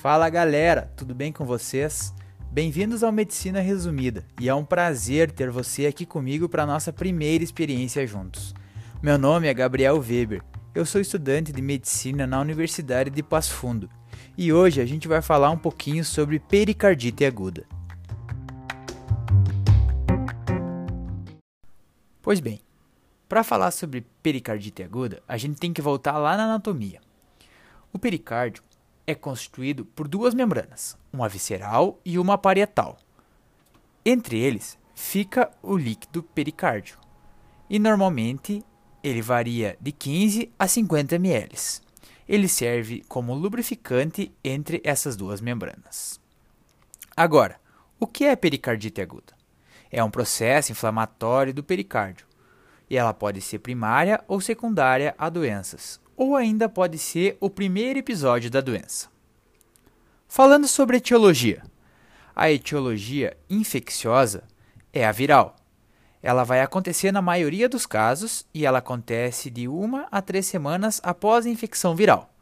Fala galera, tudo bem com vocês? Bem-vindos ao Medicina Resumida e é um prazer ter você aqui comigo para nossa primeira experiência juntos. Meu nome é Gabriel Weber, eu sou estudante de medicina na Universidade de Passo Fundo e hoje a gente vai falar um pouquinho sobre pericardite aguda. Pois bem, para falar sobre pericardite aguda, a gente tem que voltar lá na anatomia. O pericárdio é constituído por duas membranas, uma visceral e uma parietal. Entre eles fica o líquido pericárdio, e normalmente ele varia de 15 a 50 ml. Ele serve como lubrificante entre essas duas membranas. Agora, o que é pericardite aguda? É um processo inflamatório do pericárdio, e ela pode ser primária ou secundária a doenças, ou ainda pode ser o primeiro episódio da doença. Falando sobre etiologia, a etiologia infecciosa é a viral. Ela vai acontecer na maioria dos casos e ela acontece de uma a três semanas após a infecção viral.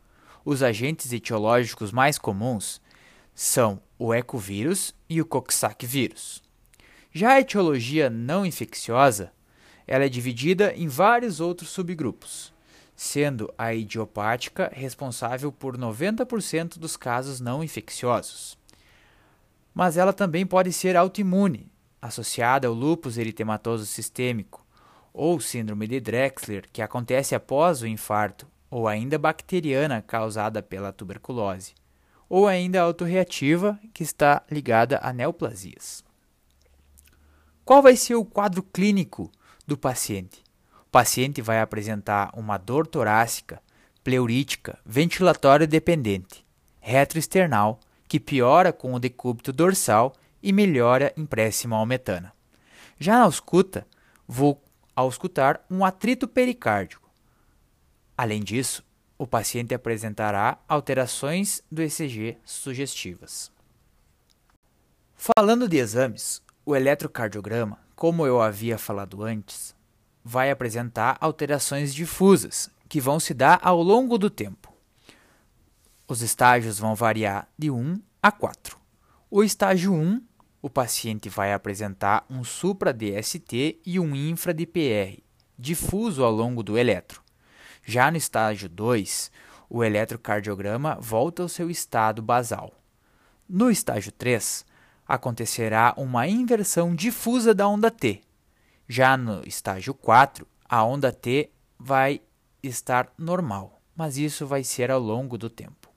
Os agentes etiológicos mais comuns são o ecovírus e o coxsackie vírus. Já a etiologia não infecciosa, ela é dividida em vários outros subgrupos sendo a idiopática responsável por 90% dos casos não infecciosos. Mas ela também pode ser autoimune, associada ao lúpus eritematoso sistêmico, ou síndrome de Drexler, que acontece após o infarto, ou ainda bacteriana causada pela tuberculose, ou ainda autorreativa, que está ligada a neoplasias. Qual vai ser o quadro clínico do paciente? Paciente vai apresentar uma dor torácica, pleurítica, ventilatória dependente, retroesternal, que piora com o decúbito dorsal e melhora empréstimo ao metana. Já na ausculta, vou auscultar um atrito pericárdico. Além disso, o paciente apresentará alterações do ECG sugestivas. Falando de exames, o eletrocardiograma, como eu havia falado antes, vai apresentar alterações difusas, que vão se dar ao longo do tempo. Os estágios vão variar de 1 a 4. O estágio 1, o paciente vai apresentar um supra-DST e um infra-DPR, difuso ao longo do eletro. Já no estágio 2, o eletrocardiograma volta ao seu estado basal. No estágio 3, acontecerá uma inversão difusa da onda T, já no estágio 4, a onda T vai estar normal, mas isso vai ser ao longo do tempo.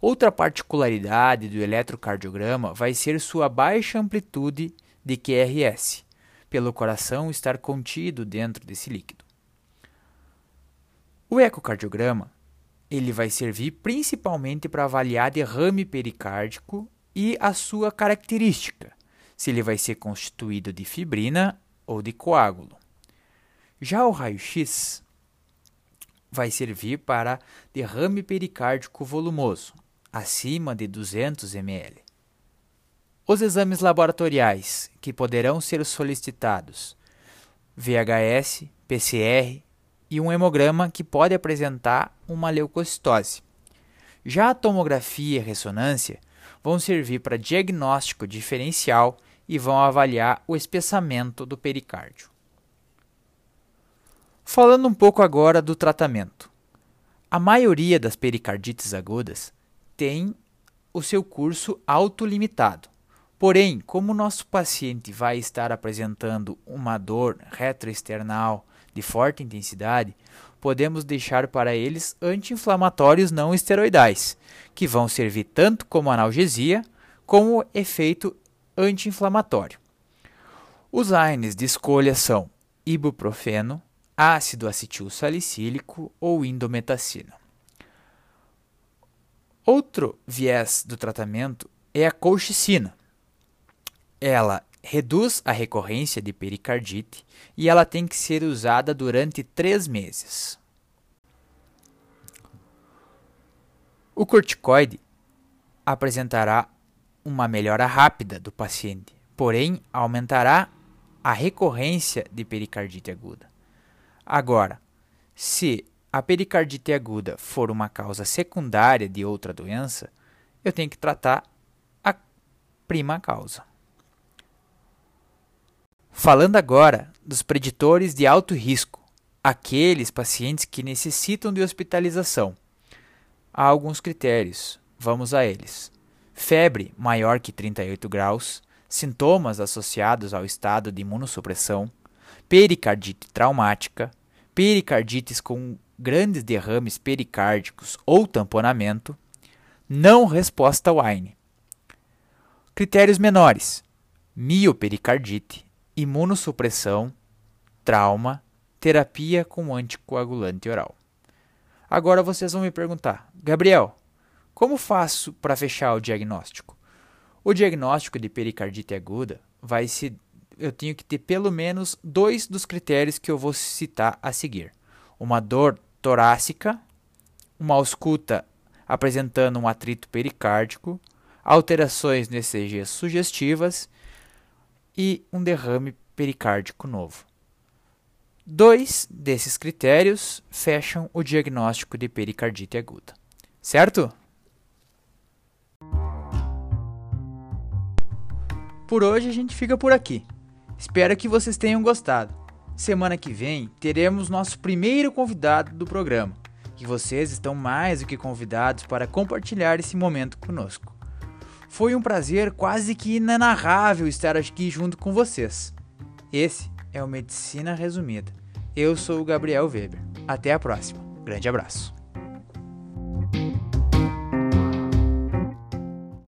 Outra particularidade do eletrocardiograma vai ser sua baixa amplitude de QRS, pelo coração estar contido dentro desse líquido. O ecocardiograma ele vai servir principalmente para avaliar derrame pericárdico e a sua característica, se ele vai ser constituído de fibrina ou de coágulo. Já o raio-x vai servir para derrame pericárdico volumoso, acima de 200 ml. Os exames laboratoriais que poderão ser solicitados: VHS, PCR e um hemograma que pode apresentar uma leucocitose. Já a tomografia e ressonância vão servir para diagnóstico diferencial e vão avaliar o espessamento do pericárdio. Falando um pouco agora do tratamento. A maioria das pericardites agudas tem o seu curso autolimitado. Porém, como o nosso paciente vai estar apresentando uma dor retroesternal de forte intensidade, podemos deixar para eles anti-inflamatórios não esteroidais, que vão servir tanto como analgesia como efeito anti-inflamatório. Os AINES de escolha são ibuprofeno, ácido acetil salicílico ou indometacina. Outro viés do tratamento é a colchicina. Ela reduz a recorrência de pericardite e ela tem que ser usada durante três meses. O corticoide apresentará uma melhora rápida do paciente, porém aumentará a recorrência de pericardite aguda. Agora, se a pericardite aguda for uma causa secundária de outra doença, eu tenho que tratar a prima causa. Falando agora dos preditores de alto risco, aqueles pacientes que necessitam de hospitalização. Há alguns critérios, vamos a eles. Febre maior que 38 graus, sintomas associados ao estado de imunossupressão, pericardite traumática, pericardites com grandes derrames pericárdicos ou tamponamento, não resposta ao AINE. Critérios menores: miopericardite, imunossupressão, trauma, terapia com anticoagulante oral. Agora vocês vão me perguntar, Gabriel, como faço para fechar o diagnóstico? O diagnóstico de pericardite aguda vai se eu tenho que ter pelo menos dois dos critérios que eu vou citar a seguir: uma dor torácica, uma ausculta apresentando um atrito pericárdico, alterações no ECG sugestivas e um derrame pericárdico novo. Dois desses critérios fecham o diagnóstico de pericardite aguda. Certo? Por hoje a gente fica por aqui. Espero que vocês tenham gostado. Semana que vem teremos nosso primeiro convidado do programa, e vocês estão mais do que convidados para compartilhar esse momento conosco. Foi um prazer quase que inenarrável estar aqui junto com vocês. Esse é o Medicina Resumida. Eu sou o Gabriel Weber. Até a próxima. Grande abraço.